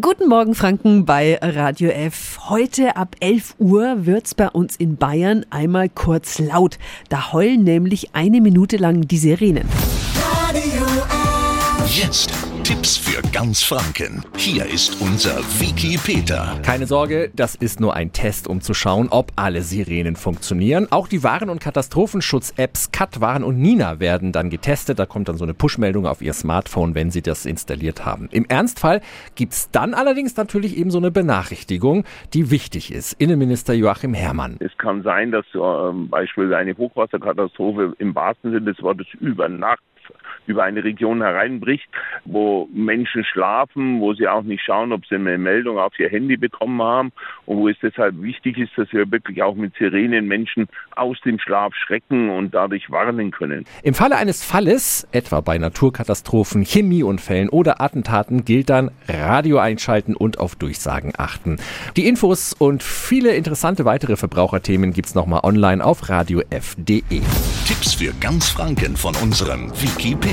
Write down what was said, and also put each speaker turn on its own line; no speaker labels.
Guten Morgen Franken bei Radio F. Heute ab 11 Uhr wird's bei uns in Bayern einmal kurz laut. Da heulen nämlich eine Minute lang die Sirenen.
Radio F.
Jetzt Tipps für ganz Franken. Hier ist unser Wiki Peter.
Keine Sorge, das ist nur ein Test, um zu schauen, ob alle Sirenen funktionieren. Auch die Waren- und Katastrophenschutz-Apps Cut, Waren und Nina werden dann getestet. Da kommt dann so eine Push-Meldung auf Ihr Smartphone, wenn Sie das installiert haben. Im Ernstfall gibt's dann allerdings natürlich eben so eine Benachrichtigung, die wichtig ist. Innenminister Joachim Herrmann.
Es kann sein, dass zum Beispiel eine Hochwasserkatastrophe im wahrsten Sinne des Wortes über Nacht über eine Region hereinbricht, wo Menschen schlafen, wo sie auch nicht schauen, ob sie eine Meldung auf ihr Handy bekommen haben und wo es deshalb wichtig ist, dass wir wirklich auch mit Sirenen Menschen aus dem Schlaf schrecken und dadurch warnen können.
Im Falle eines Falles, etwa bei Naturkatastrophen, Chemieunfällen oder Attentaten, gilt dann Radio einschalten und auf Durchsagen achten. Die Infos und viele interessante weitere Verbraucherthemen gibt's nochmal online auf radiof.de.
Tipps für ganz Franken von unserem